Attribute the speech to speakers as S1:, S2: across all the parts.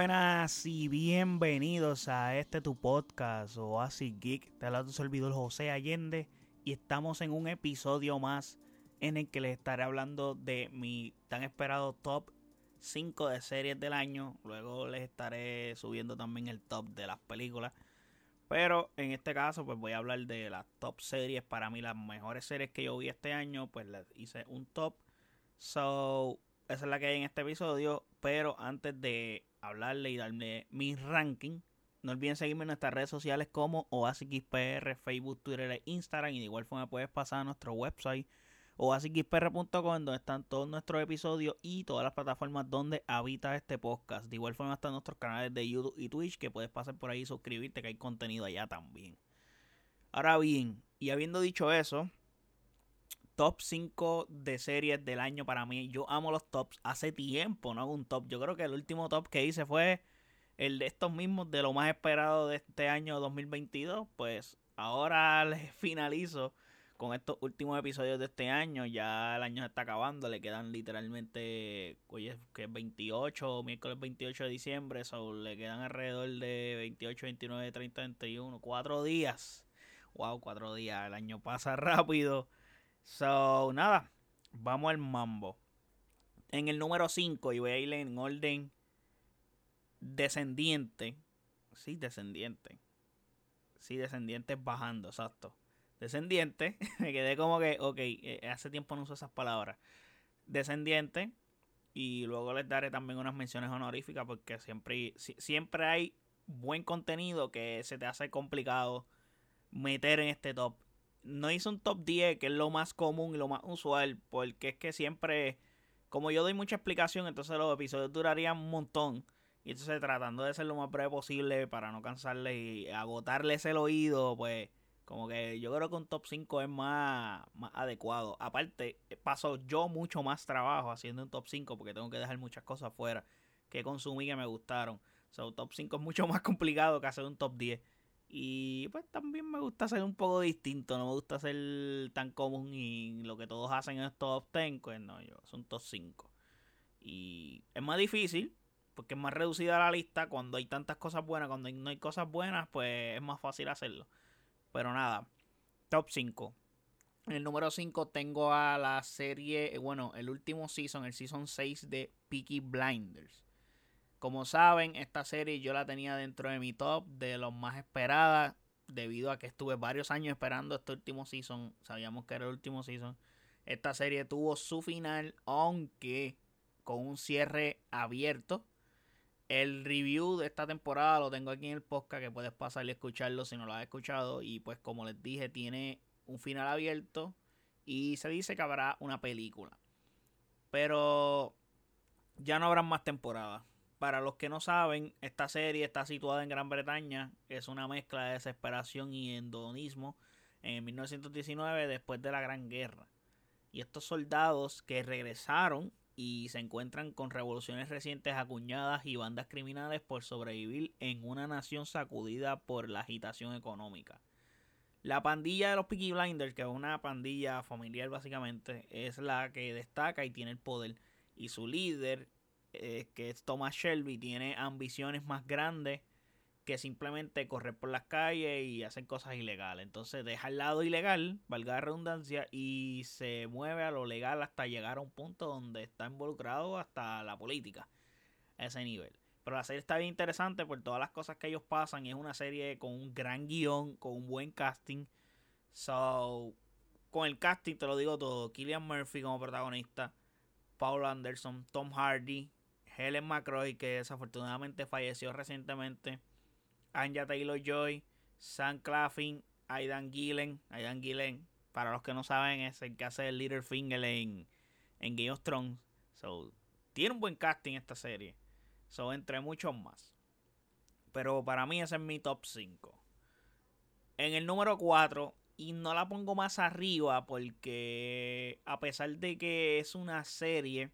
S1: buenas y bienvenidos a este tu podcast Oasis Geek. Te habla tu servidor José Allende y estamos en un episodio más en el que les estaré hablando de mi tan esperado top 5 de series del año. Luego les estaré subiendo también el top de las películas. Pero en este caso, pues voy a hablar de las top series. Para mí, las mejores series que yo vi este año, pues les hice un top. So, esa es la que hay en este episodio. Pero antes de hablarle y darle mi ranking, no olviden seguirme en nuestras redes sociales como OasisXPR, Facebook, Twitter e Instagram. Y de igual forma puedes pasar a nuestro website oasisxpr.com donde están todos nuestros episodios y todas las plataformas donde habita este podcast. De igual forma están nuestros canales de YouTube y Twitch que puedes pasar por ahí y suscribirte que hay contenido allá también. Ahora bien, y habiendo dicho eso, top 5 de series del año para mí. Yo amo los tops. Hace tiempo no hago un top. Yo creo que el último top que hice fue el de estos mismos, de lo más esperado de este año 2022. Pues ahora les finalizo con estos últimos episodios de este año. Ya el año se está acabando, le quedan literalmente, oye, que es 28, miércoles 28 de diciembre, so, le quedan alrededor de 28, 29, 30, 31, cuatro días. Wow, cuatro días, el año pasa rápido. So, nada, vamos al mambo. En el número 5, y voy a ir en orden descendiente. Sí, descendiente. Sí, descendiente bajando, exacto descendiente, me quedé como que, ok, eh, hace tiempo no uso esas palabras. Descendiente, y luego les daré también unas menciones honoríficas porque siempre, siempre hay buen contenido que se te hace complicado meter en este top. No hice un top 10, que es lo más común y lo más usual, porque es que siempre, como yo doy mucha explicación, entonces los episodios durarían un montón. Y entonces tratando de ser lo más breve posible para no cansarles y agotarles el oído, pues como que yo creo que un top 5 es más, más adecuado. Aparte, paso yo mucho más trabajo haciendo un top 5 porque tengo que dejar muchas cosas fuera que consumí que me gustaron. O sea, un top 5 es mucho más complicado que hacer un top 10. Y pues también me gusta ser un poco distinto. No me gusta ser tan común y lo que todos hacen en estos top 10. Pues no, yo, es un top 5. Y es más difícil porque es más reducida la lista cuando hay tantas cosas buenas. Cuando no hay cosas buenas, pues es más fácil hacerlo. Pero nada, top 5. En el número 5 tengo a la serie, bueno, el último season, el season 6 de Peaky Blinders. Como saben, esta serie yo la tenía dentro de mi top de los más esperadas, debido a que estuve varios años esperando este último season. Sabíamos que era el último season. Esta serie tuvo su final, aunque con un cierre abierto. El review de esta temporada lo tengo aquí en el podcast que puedes pasar y escucharlo si no lo has escuchado. Y pues como les dije, tiene un final abierto y se dice que habrá una película. Pero ya no habrán más temporadas. Para los que no saben, esta serie está situada en Gran Bretaña. Es una mezcla de desesperación y endonismo en 1919 después de la Gran Guerra. Y estos soldados que regresaron y se encuentran con revoluciones recientes acuñadas y bandas criminales por sobrevivir en una nación sacudida por la agitación económica. La pandilla de los Peaky Blinders, que es una pandilla familiar básicamente, es la que destaca y tiene el poder. Y su líder, eh, que es Thomas Shelby, tiene ambiciones más grandes que simplemente correr por las calles y hacer cosas ilegales. Entonces deja el lado ilegal, valga la redundancia, y se mueve a lo legal hasta llegar a un punto donde está involucrado hasta la política. A ese nivel. Pero la serie está bien interesante por todas las cosas que ellos pasan. Es una serie con un gran guion, con un buen casting. So, con el casting te lo digo todo. Killian Murphy como protagonista. Paul Anderson, Tom Hardy, Helen McCroy, que desafortunadamente falleció recientemente. Anja Taylor Joy, Sam Claffin, Aidan Gillen. Aidan Gillen, para los que no saben, es el que hace el Littlefinger en, en Game of Thrones. So, tiene un buen casting esta serie. So, entre muchos más. Pero para mí ese es mi top 5. En el número 4, y no la pongo más arriba porque a pesar de que es una serie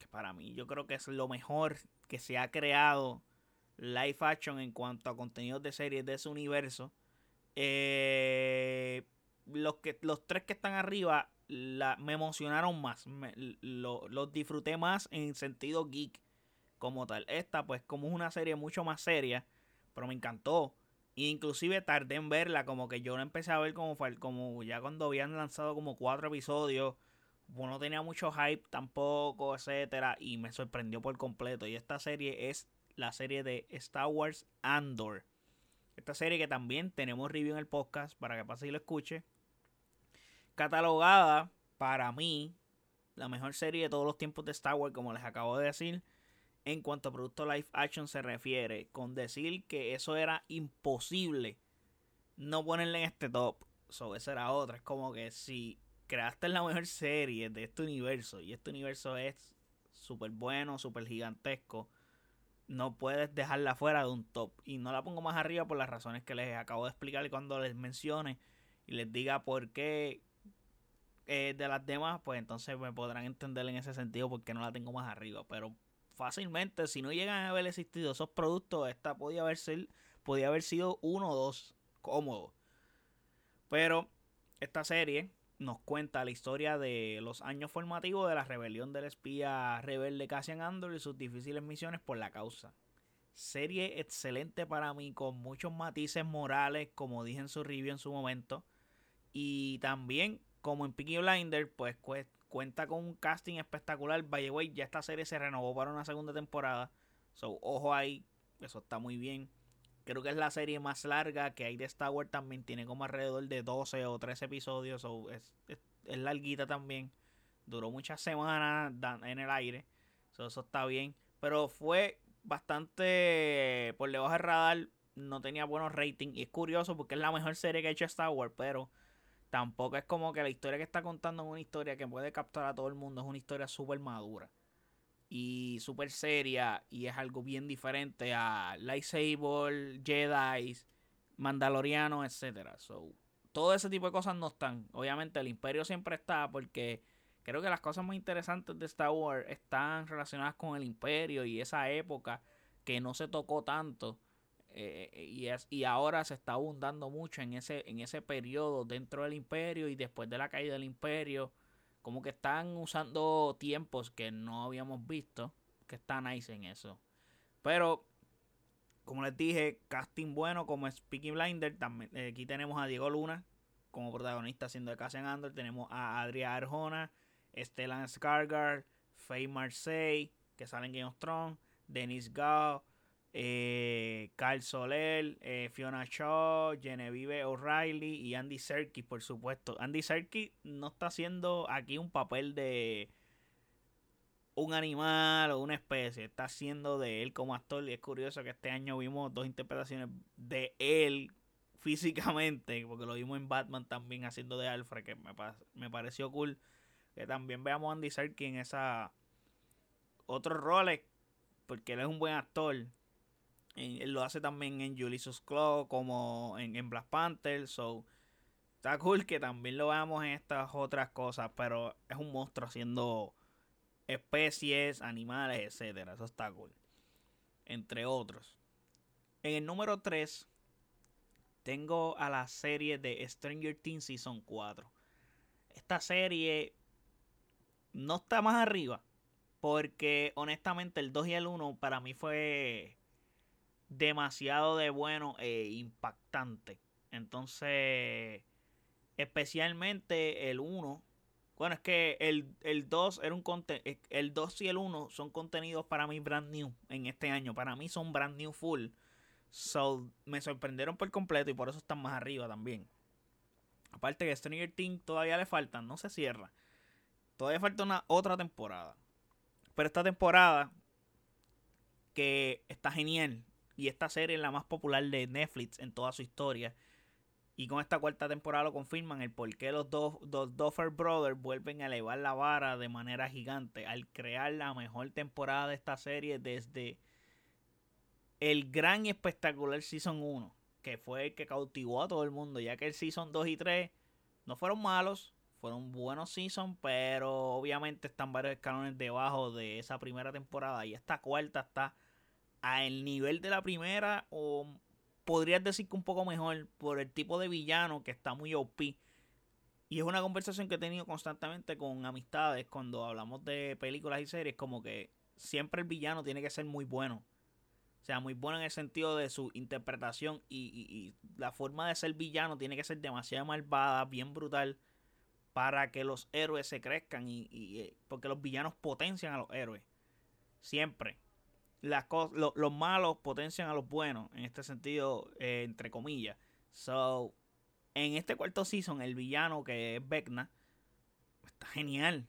S1: que para mí yo creo que es lo mejor que se ha creado live action en cuanto a contenidos de series de ese universo. Eh, los, que, los tres que están arriba la, me emocionaron más. los disfruté más en sentido geek. como tal. Esta, pues, como es una serie mucho más seria, pero me encantó. Inclusive tardé en verla, como que yo la empecé a ver como, como ya cuando habían lanzado como cuatro episodios. No tenía mucho hype tampoco, etcétera. Y me sorprendió por completo. Y esta serie es la serie de Star Wars Andor. Esta serie que también tenemos review en el podcast para que pase y lo escuche. Catalogada para mí la mejor serie de todos los tiempos de Star Wars, como les acabo de decir en cuanto a producto live action se refiere, con decir que eso era imposible no ponerle en este top. So, esa era otra. Es como que si creaste la mejor serie de este universo y este universo es súper bueno, súper gigantesco, no puedes dejarla fuera de un top. Y no la pongo más arriba por las razones que les acabo de explicar cuando les mencione y les diga por qué eh, de las demás, pues entonces me podrán entender en ese sentido porque no la tengo más arriba. Pero fácilmente, si no llegan a haber existido esos productos, esta podía haber, ser, podía haber sido uno o dos cómodos. Pero esta serie nos cuenta la historia de los años formativos de la rebelión del espía rebelde Cassian Andor y sus difíciles misiones por la causa. Serie excelente para mí, con muchos matices morales, como dije en su review en su momento. Y también, como en Peaky Blinder, pues cuenta con un casting espectacular. By the way, ya esta serie se renovó para una segunda temporada. So, ojo ahí, eso está muy bien. Creo que es la serie más larga que hay de Star Wars también. Tiene como alrededor de 12 o 13 episodios. So, es, es, larguita también. Duró muchas semanas en el aire. So, eso está bien. Pero fue bastante por debajo del radar. No tenía buenos ratings. Y es curioso porque es la mejor serie que ha hecho Star Wars. Pero Tampoco es como que la historia que está contando es una historia que puede captar a todo el mundo. Es una historia súper madura. Y súper seria. Y es algo bien diferente a Lightsaber, Jedi, Mandaloriano, etc. So, todo ese tipo de cosas no están. Obviamente el imperio siempre está porque creo que las cosas más interesantes de Star Wars están relacionadas con el imperio y esa época que no se tocó tanto eh, eh, y, es, y ahora se está abundando mucho en ese, en ese periodo dentro del imperio y después de la caída del imperio. Como que están usando tiempos que no habíamos visto. Que están nice en eso. Pero, como les dije, casting bueno como Speaking Blinder. También, eh, aquí tenemos a Diego Luna como protagonista haciendo de Cassian Andor. Tenemos a Adria Arjona, Stellan Skargar, Faye Marseille, que salen en Game of Thrones, Denis Gao, eh, Carl Soler, eh, Fiona Shaw, Genevieve O'Reilly y Andy Serkis, por supuesto. Andy Serkis no está haciendo aquí un papel de un animal o una especie, está haciendo de él como actor y es curioso que este año vimos dos interpretaciones de él físicamente, porque lo vimos en Batman también haciendo de Alfred, que me, me pareció cool que también veamos a Andy Serkis en esa otros roles, porque él es un buen actor lo hace también en Ulysses Claw como en, Black Panther. So, está cool que también lo veamos en estas otras cosas. Pero es un monstruo haciendo especies, animales, etcétera. Eso está cool. Entre otros. En el número 3 tengo a la serie de Stranger Things Season 4. Esta serie no está más arriba. Porque honestamente el 2 y el 1 para mí fue demasiado de bueno e impactante. Entonces, especialmente el 1. Bueno, es que el, el 2 era un el 2 y el 1 son contenidos para mí brand new en este año. Para mí son brand new full. So, me sorprendieron por completo y por eso están más arriba también. Aparte que Stranger Things todavía le faltan, no se cierra. Todavía falta una otra temporada. Pero esta temporada que está genial. Y esta serie es la más popular de Netflix en toda su historia. Y con esta cuarta temporada lo confirman el por qué los dos, dos Duffer Brothers vuelven a elevar la vara de manera gigante al crear la mejor temporada de esta serie desde el gran y espectacular Season 1, que fue el que cautivó a todo el mundo, ya que el Season 2 y 3 no fueron malos, fueron buenos Season, pero obviamente están varios escalones debajo de esa primera temporada y esta cuarta está a el nivel de la primera o podrías decir que un poco mejor por el tipo de villano que está muy OP. Y es una conversación que he tenido constantemente con amistades cuando hablamos de películas y series, como que siempre el villano tiene que ser muy bueno. O sea, muy bueno en el sentido de su interpretación y, la forma de ser villano tiene que ser demasiado malvada, bien brutal, para que los héroes se crezcan y, eh, porque los villanos potencian a los héroes. Siempre. Las los malos potencian a los buenos, en este sentido, eh, entre comillas. So, en este cuarto season, el villano que es Vecna, está genial.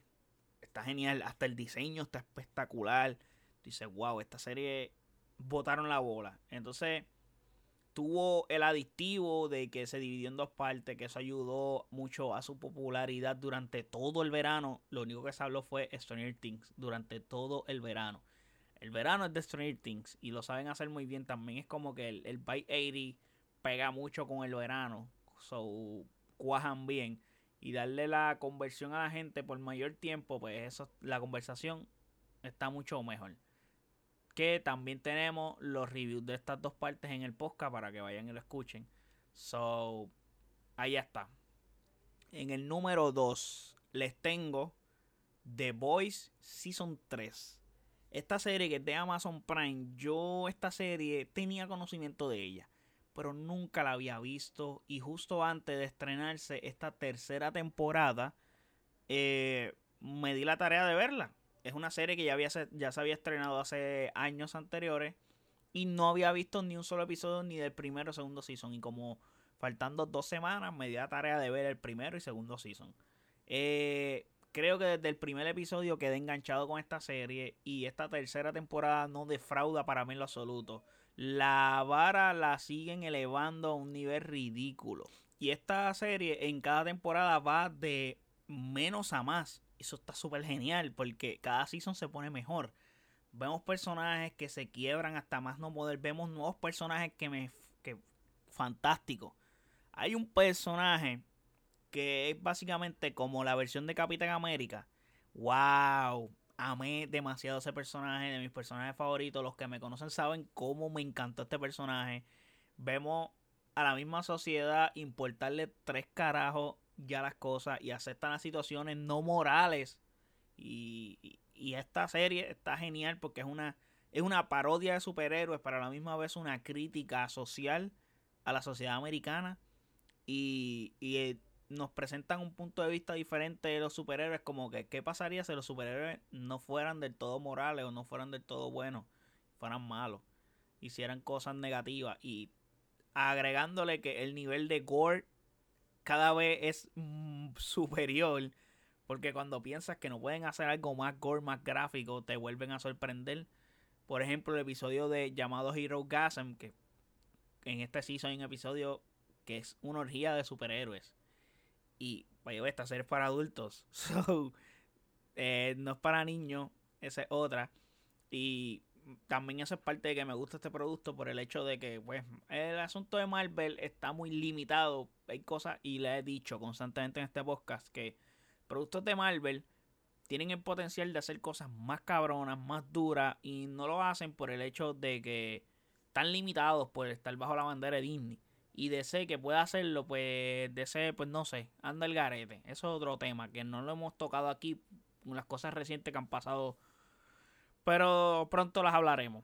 S1: Está genial. Hasta el diseño está espectacular. Dice, wow, esta serie botaron la bola. Entonces, tuvo el adictivo de que se dividió en dos partes, que eso ayudó mucho a su popularidad durante todo el verano. Lo único que se habló fue Stranger Things durante todo el verano. El verano es de Stranger Things y lo saben hacer muy bien. También es como que el, el Byte 80 pega mucho con el verano. So, cuajan bien. Y darle la conversión a la gente por mayor tiempo, pues eso, la conversación está mucho mejor que también tenemos los reviews de estas dos partes en el podcast para que vayan y lo escuchen. So, ahí está. En el número 2 les tengo The Boys Season 3. Esta serie que es de Amazon Prime, yo esta serie tenía conocimiento de ella, pero nunca la había visto. Y justo antes de estrenarse esta tercera temporada, eh, me di la tarea de verla es una serie que ya, había, ya se había estrenado hace años anteriores y no había visto ni un solo episodio ni del primero o segundo season. Y como faltando dos semanas me di la tarea de ver el primero y segundo season. Eh, creo que desde el primer episodio quedé enganchado con esta serie y esta tercera temporada no defrauda para mí en lo absoluto. La vara la siguen elevando a un nivel ridículo. Y esta serie en cada temporada va de menos a más eso está súper genial porque cada season se pone mejor. Vemos personajes que se quiebran hasta más no poder. Vemos nuevos personajes que me. que fantástico. Hay un personaje que es básicamente como la versión de Capitán América. ¡Wow! Amé demasiado ese personaje, de mis personajes favoritos. Los que me conocen saben cómo me encantó este personaje. Vemos a la misma sociedad importarle tres carajos ya las cosas y aceptan las situaciones no morales. Y, y, esta serie está genial porque es una, es una parodia de superhéroes, pero a la misma vez una crítica social a la sociedad americana. Y, y eh, nos presentan un punto de vista diferente de los superhéroes, como que qué pasaría si los superhéroes no fueran del todo morales o no fueran del todo buenos, fueran malos, hicieran cosas negativas. Y agregándole que el nivel de gore cada vez es mm, superior. Porque cuando piensas que no pueden hacer algo más gore, más gráfico, te vuelven a sorprender. Por ejemplo, el episodio de llamado Hero Gasm, que en este season hay un episodio que es una orgía de superhéroes. Y vaya, esta serie es para adultos. So, eh, no es para niños. Esa es otra. Y también eso es parte de que me gusta este producto por el hecho de que, pues, el asunto de Marvel está muy limitado. Hay cosas, y le he dicho constantemente en este podcast, que productos de Marvel tienen el potencial de hacer cosas más cabronas, más duras, y no lo hacen por el hecho de que están limitados por estar bajo la bandera de Disney. Y DC que pueda hacerlo, pues DC, pues no sé, anda el garete. Eso es otro tema que no lo hemos tocado aquí. Las cosas recientes que han pasado pero pronto las hablaremos.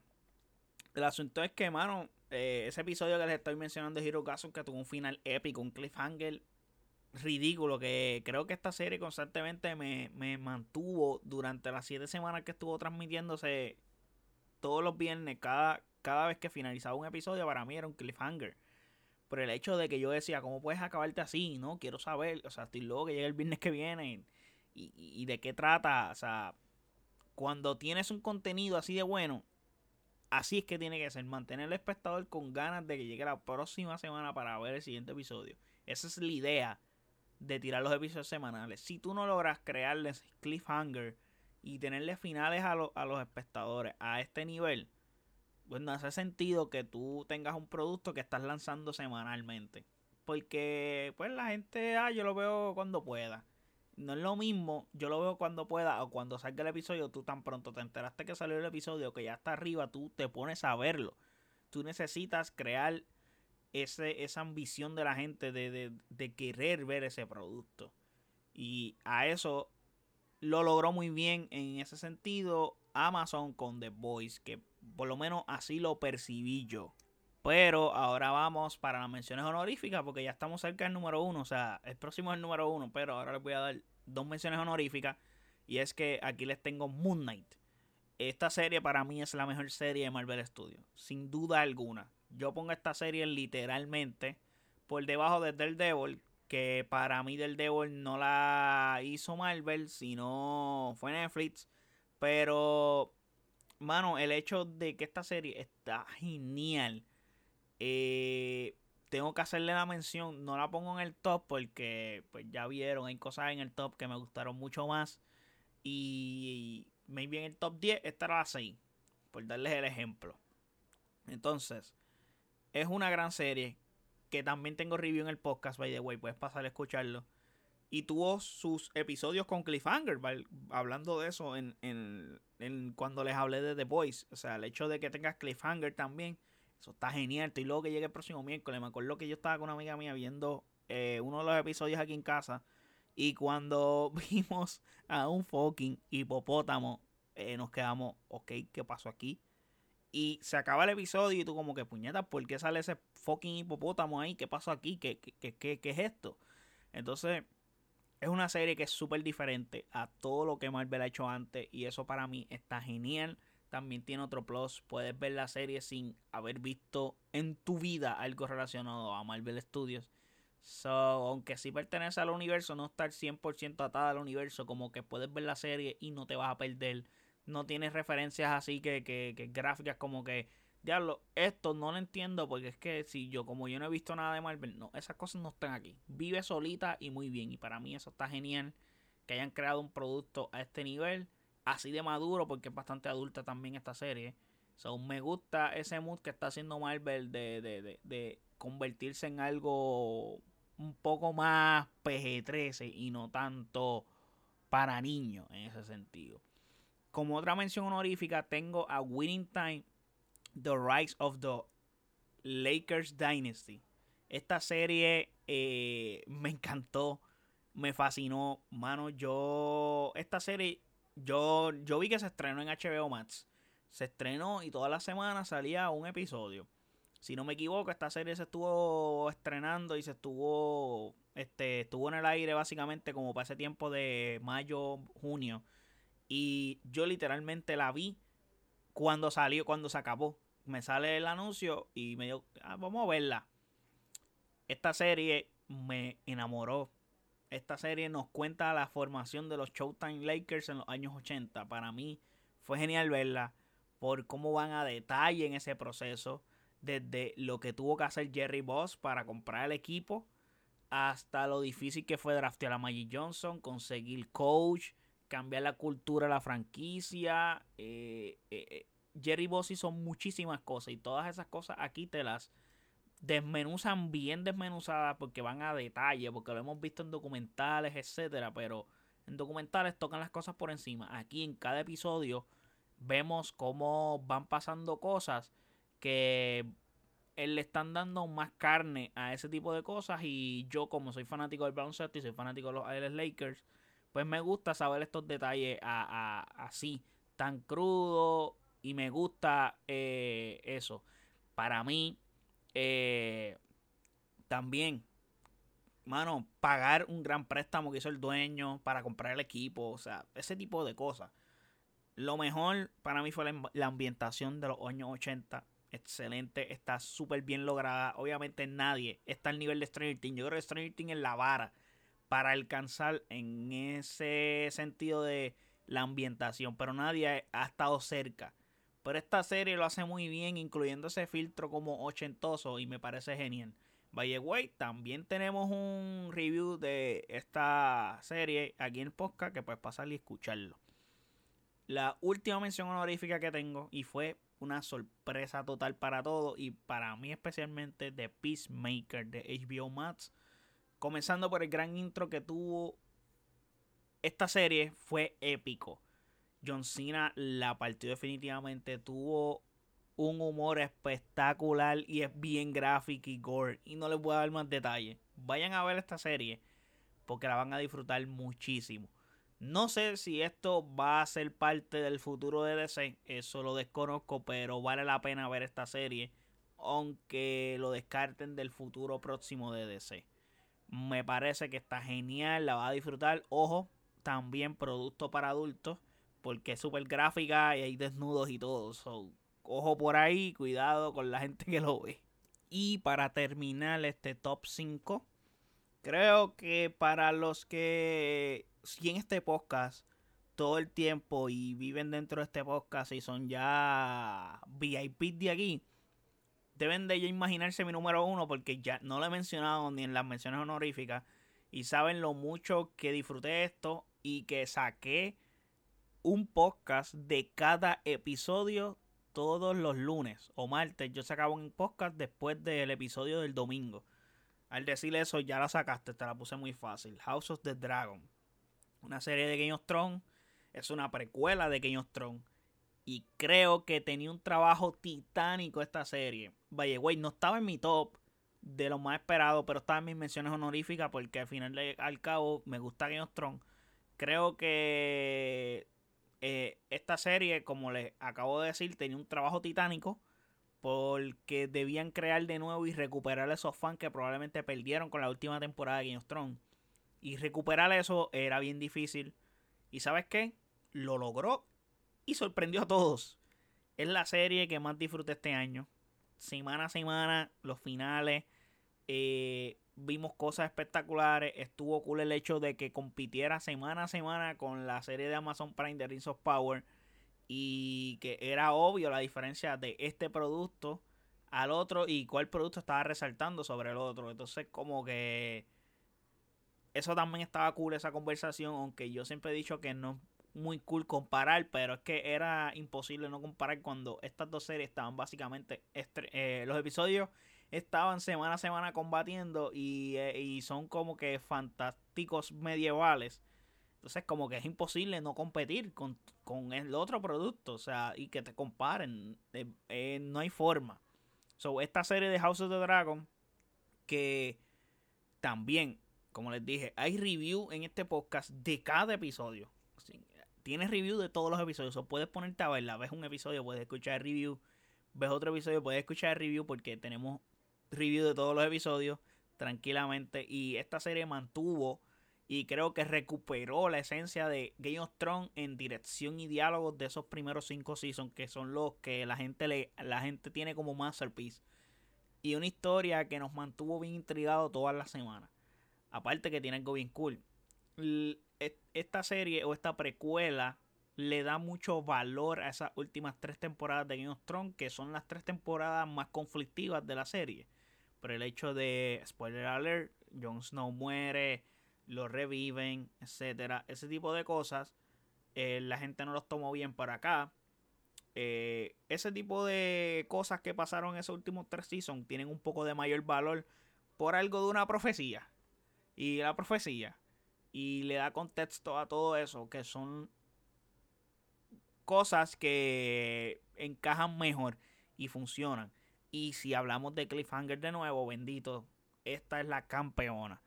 S1: El asunto es que, mano, eh, ese episodio que les estoy mencionando de Hero que tuvo un final épico, un cliffhanger ridículo, que creo que esta serie constantemente me, mantuvo durante las siete semanas que estuvo transmitiéndose todos los viernes, cada, cada vez que finalizaba un episodio, para mí era un cliffhanger. Por el hecho de que yo decía, ¿cómo puedes acabarte así? No, quiero saber, o sea, estoy loco que llegue el viernes que viene y, y de qué trata, o sea, cuando tienes un contenido así de bueno, así es que tiene que ser. Mantener al espectador con ganas de que llegue la próxima semana para ver el siguiente episodio. Esa es la idea de tirar los episodios semanales. Si tú no logras crearles cliffhanger y tenerle finales a, a los espectadores a este nivel, no hace sentido que tú tengas un producto que estás lanzando semanalmente. Porque pues la gente, ah, yo lo veo cuando pueda no es lo mismo, yo lo veo cuando pueda o cuando salga el episodio, tú tan pronto te enteraste que salió el episodio, que ya está arriba, tú te pones a verlo. Tú necesitas crear ese, esa ambición de la gente de, de querer ver ese producto. Y a eso lo logró muy bien en ese sentido. Amazon con The Voice, que por lo menos así lo percibí yo. Pero ahora vamos para las menciones honoríficas, porque ya estamos cerca del número uno. O sea, el próximo es el número uno, pero ahora les voy a dar dos menciones honoríficas. Y es que aquí les tengo Moon Knight. Esta serie para mí es la mejor serie de Marvel Studios, sin duda alguna. Yo pongo esta serie literalmente por debajo de Daredevil, que para mí Daredevil no la hizo Marvel, sino fue Netflix. Pero, mano, el hecho de que esta serie está genial. Eh, tengo que hacerle la mención. No la pongo en el top porque, pues ya vieron, hay cosas en el top que me gustaron mucho más. Y maybe en el top 10 estará la 6. Por darles el ejemplo. Entonces, es una gran serie. Que también tengo review en el podcast, by the way. Puedes pasar a escucharlo. Y tuvo sus episodios con Cliffhanger. Hablando de eso en, en, cuando les hablé de The Voice. O sea, el hecho de que tengas Cliffhanger también. Eso está genial. Y luego que llegue el próximo miércoles. Me acuerdo que yo estaba con una amiga mía viendo eh, uno de los episodios aquí en casa. Y cuando vimos a un fucking hipopótamo, eh, nos quedamos, ok, ¿qué pasó aquí? Y se acaba el episodio y tú como que, puñeta, ¿por qué sale ese fucking hipopótamo ahí? ¿Qué pasó aquí? ¿Qué, qué, qué, qué es esto? Entonces, es una serie que es súper diferente a todo lo que Marvel ha hecho antes. Y eso para mí está genial. También tiene otro plus. Puedes ver la serie sin haber visto en tu vida algo relacionado a Marvel Studios. So, aunque sí pertenece al universo, no estar 100% atada al universo, como que puedes ver la serie y no te vas a perder. No tienes referencias así que, que, que gráficas como que, esto no lo entiendo porque es que si yo, como yo no he visto nada de Marvel, no, esas cosas no están aquí. Vive solita y muy bien. Y para mí eso está genial. Que hayan creado un producto a este nivel, así de maduro, porque es bastante adulta también esta serie. So, me gusta ese mood que está haciendo Marvel de, de, de, de convertirse en algo un poco más PG-13 y no tanto para niños en ese sentido. Como otra mención honorífica tengo a Winning Time, The Rise of the Lakers Dynasty. Esta serie eh, me encantó, me fascinó, mano. Yo, esta serie, yo, yo vi que se estrenó en HBO Max. Se estrenó y toda la semana salía un episodio si no me equivoco, esta serie se estuvo estrenando y se estuvo este estuvo en el aire básicamente como para ese tiempo de mayo, junio. Y yo literalmente la vi cuando salió, cuando se acabó. Me sale el anuncio y me dio, ah, vamos a verla. Esta serie me enamoró. Esta serie nos cuenta la formación de los Showtime Lakers en los años 80. Para mí fue genial verla por cómo van a detalle en ese proceso desde lo que tuvo que hacer Jerry Boss para comprar el equipo hasta lo difícil que fue draftear a Magic Johnson, conseguir coach, cambiar la cultura de la franquicia. Eh, eh, eh, Jerry Boss hizo muchísimas cosas y todas esas cosas aquí te las desmenuzan bien desmenuzadas porque van a detalle, porque lo hemos visto en documentales, etcétera, pero en documentales tocan las cosas por encima. Aquí en cada episodio vemos cómo van pasando cosas que le están dando más carne a ese tipo de cosas y yo como soy fanático del baloncesto y soy fanático de los Lakers, pues me gusta saber estos detalles así, tan crudo y me gusta eh, eso. Para mí, eh, también, mano, pagar un gran préstamo que hizo el dueño para comprar el equipo, o sea, ese tipo de cosas. Lo mejor para mí fue la, la ambientación de los años 80 excelente, está súper bien lograda. Obviamente nadie está al nivel de Stranger Things. Yo creo que Stranger Things es la vara para alcanzar en ese sentido de la ambientación, pero nadie ha estado cerca. Pero esta serie lo hace muy bien, incluyendo ese filtro como ochentoso y me parece genial. By the way, también tenemos un review de esta serie aquí en el podcast que puedes pasar y escucharlo. La última mención honorífica que tengo y fue una sorpresa total para todos y para mí especialmente de Peacemaker de HBO Max. Comenzando por el gran intro que tuvo esta serie fue épico. John Cena la partió definitivamente, tuvo un humor espectacular y es bien gráfico y gore y no les voy a dar más detalles. Vayan a ver esta serie porque la van a disfrutar muchísimo. No sé si esto va a ser parte del futuro de DC, eso lo desconozco, pero vale la pena ver esta serie, aunque lo descarten del futuro próximo de DC. Me parece que está genial, la va a disfrutar. Ojo, también producto para adultos, porque es súper gráfica y hay desnudos y todo. ojo por ahí, cuidado con la gente que lo ve. Y para terminar este top 5, creo que para los que siguen este podcast todo el tiempo y viven dentro de este podcast y son ya VIP de aquí, deben de ya imaginarse mi número uno porque ya no lo he mencionado ni en las menciones honoríficas y saben lo mucho que disfruté esto y que saqué un podcast de cada episodio todos los lunes o martes. Yo sacaba un podcast después del episodio del domingo. Al decir eso, ya la sacaste, te la puse muy fácil. House of the Dragon una serie de Game of Thrones. Es una precuela de Game of Thrones. Y creo que tenía un trabajo titánico esta serie. Vaya, güey, no estaba en mi top de lo más esperado, pero estaba en mis menciones honoríficas porque al final al cabo me gusta Game of Thrones. Creo que eh, esta serie, como les acabo de decir, tenía un trabajo titánico porque debían crear de nuevo y recuperar esos fans que probablemente perdieron con la última temporada de Game of Thrones. Y recuperar eso era bien difícil. ¿Y sabes qué? Lo logró y sorprendió a todos. Es la serie que más disfruté este año. Semana a semana, los finales. Eh, vimos cosas espectaculares. Estuvo cool el hecho de que compitiera semana a semana con la serie de Amazon Prime de Rings of Power. Y que era obvio la diferencia de este producto al otro y cuál producto estaba resaltando sobre el otro. Entonces, como que eso también estaba cool esa conversación, aunque yo siempre he dicho que no es muy cool comparar, pero es que era imposible no comparar cuando estas dos series estaban básicamente, eh, los episodios estaban semana a semana combatiendo eh, y, son como que fantásticos medievales. Entonces como que es imposible no competir con, el otro producto, o sea, y que te comparen, eh, no hay forma. So, esta serie de House of the Dragon, que también como les dije, hay review en este podcast de cada episodio. tienes review de todos los episodios. O puedes ponerte a verla. Ves un episodio, puedes escuchar el review. Ves otro episodio, puedes escuchar el review porque tenemos review de todos los episodios tranquilamente. Y esta serie mantuvo y creo que recuperó la esencia de Game of Thrones en dirección y diálogos de esos primeros cinco seasons que son los que la gente le, la gente tiene como masterpiece y una historia que nos mantuvo bien intrigados todas las semanas. Aparte que tiene algo bien cool. Esta serie o esta precuela le da mucho valor a esas últimas tres temporadas de Game of Thrones, que son las tres temporadas más conflictivas de la serie. Por el hecho de, spoiler alert, Jon Snow muere, lo reviven, etcétera. Ese tipo de cosas, eh, la gente no los tomó bien para acá. Eh, ese tipo de cosas que pasaron en esos últimos tres seasons tienen un poco de mayor valor por algo de una profecía y la profecía y le da contexto a todo eso, que son cosas que encajan mejor y funcionan. Y si hablamos de Cliffhanger de nuevo, bendito, esta es la campeona.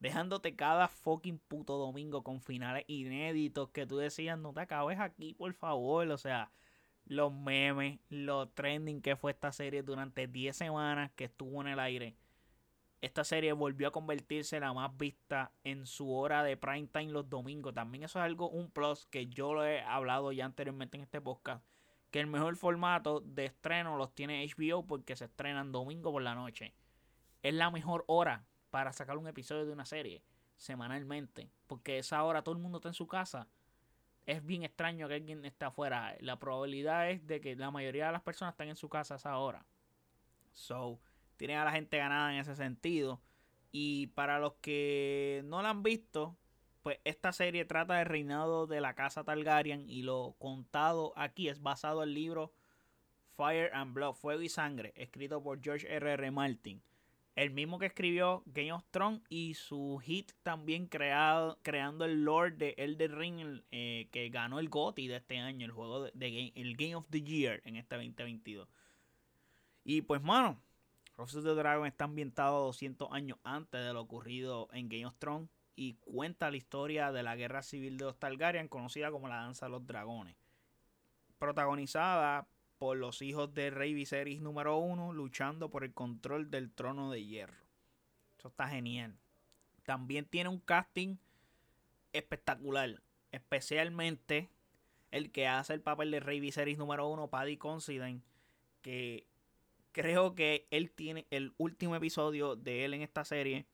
S1: Dejándote cada fucking puto domingo con finales inéditos que tú decías, no te acabes aquí, por favor. O sea, los memes, lo trending que fue esta serie durante 10 semanas que estuvo en el aire esta serie volvió a convertirse en la más vista en su hora de prime time los domingos. También eso es algo, un plus que yo lo he hablado ya anteriormente en este podcast. Que el mejor formato de estreno los tiene HBO porque se estrenan domingo por la noche. Es la mejor hora para sacar un episodio de una serie semanalmente. Porque esa hora todo el mundo está en su casa. Es bien extraño que alguien esté afuera. La probabilidad es de que la mayoría de las personas están en su casa esa hora. So, tienen a la gente ganada en ese sentido. Y para los que no la han visto, pues esta serie trata del reinado de la casa Targaryen y lo contado aquí es basado en el libro Fire and Blood, Fuego y Sangre, escrito por George R. R. Martin. El mismo que escribió Game of Thrones y su hit también creado, creando el Lord de Elder Ring eh, que ganó el GOTY de este año, el juego de, de, el Game of the Year en este 2022. Y pues mano, House of the Dragon está ambientado 200 años antes de lo ocurrido en Game of Thrones. Y cuenta la historia de la guerra civil de los Targaryen, conocida como la Danza de los Dragones. Protagonizada por los hijos de Rey Viserys número uno luchando por el control del trono de hierro. Eso está genial. También tiene un casting espectacular, especialmente el que hace el papel de Rey Viserys número uno, Paddy Considine, que creo que él tiene el último episodio de él en esta serie.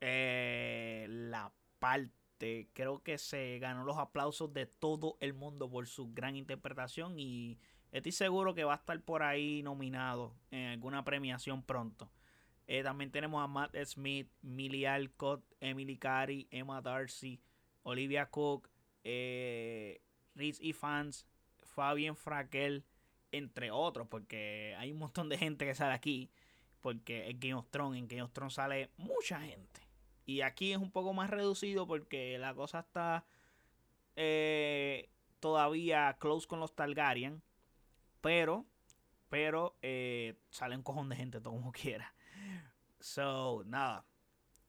S1: Eh, la parte, creo que se ganó los aplausos de todo el mundo por su gran interpretación y estoy seguro que va a estar por ahí nominado en alguna premiación pronto. Eh, también tenemos a Matt Smith, Millie Alcott, Emily Carey, Emma Darcy, Olivia Cook, eh, Rich y Fans, Fabian Fraquel, entre otros, porque hay un montón de gente que sale aquí. Porque en Game of Thrones, en Game of Thrones sale mucha gente. Y aquí es un poco más reducido porque la cosa está eh, todavía close con los Targaryen. Pero, pero eh, sale un cojón de gente, todo como quiera. So, nada.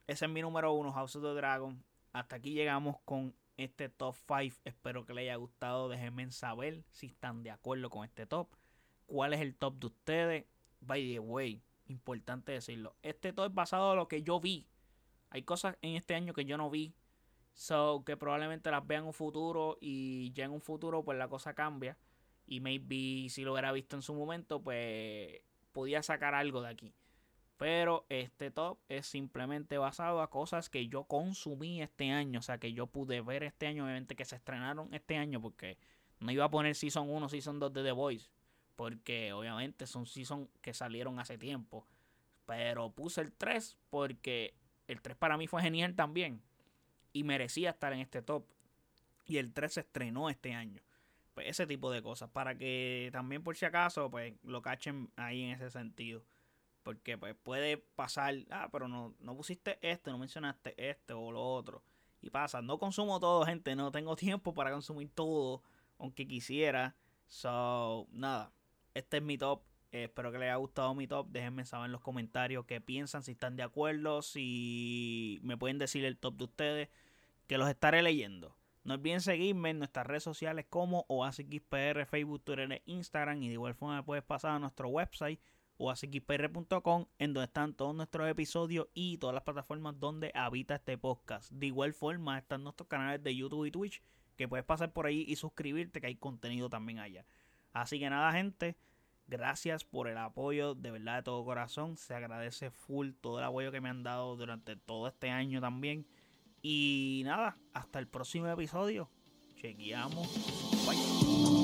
S1: Ese es mi número uno, House of the Dragon. Hasta aquí llegamos con este top 5. Espero que les haya gustado. Déjenme saber si están de acuerdo con este top. ¿Cuál es el top de ustedes? By the way, importante decirlo. Este top es basado en lo que yo vi. Hay cosas en este año que yo no vi. So que probablemente las vean en un futuro. Y ya en un futuro, pues la cosa cambia. Y maybe si lo hubiera visto en su momento, pues podía sacar algo de aquí. Pero este top es simplemente basado a cosas que yo consumí este año. O sea, que yo pude ver este año. Obviamente que se estrenaron este año. Porque no iba a poner Season 1, Season 2 de The Voice. Porque obviamente son Season que salieron hace tiempo. Pero puse el 3 porque el 3 para mí fue genial también. Y merecía estar en este top. Y el 3 se estrenó este año. Pues ese tipo de cosas. Para que también por si acaso pues lo cachen ahí en ese sentido. Porque pues puede pasar, ah, pero no, no pusiste este, no mencionaste este o lo otro. Y pasa, no consumo todo, gente, no tengo tiempo para consumir todo, aunque quisiera. So, nada, este es mi top. Espero que les haya gustado mi top. Déjenme saber en los comentarios qué piensan, si están de acuerdo, si me pueden decir el top de ustedes, que los estaré leyendo. No olviden seguirme en nuestras redes sociales como OASXPR, Facebook, Twitter e Instagram. Y de igual forma puedes pasar a nuestro website oasxpr.com en donde están todos nuestros episodios y todas las plataformas donde habita este podcast. De igual forma están nuestros canales de YouTube y Twitch que puedes pasar por ahí y suscribirte que hay contenido también allá. Así que nada gente, gracias por el apoyo de verdad de todo corazón. Se agradece full todo el apoyo que me han dado durante todo este año también. Y nada, hasta el próximo episodio. Chequeamos. Bye.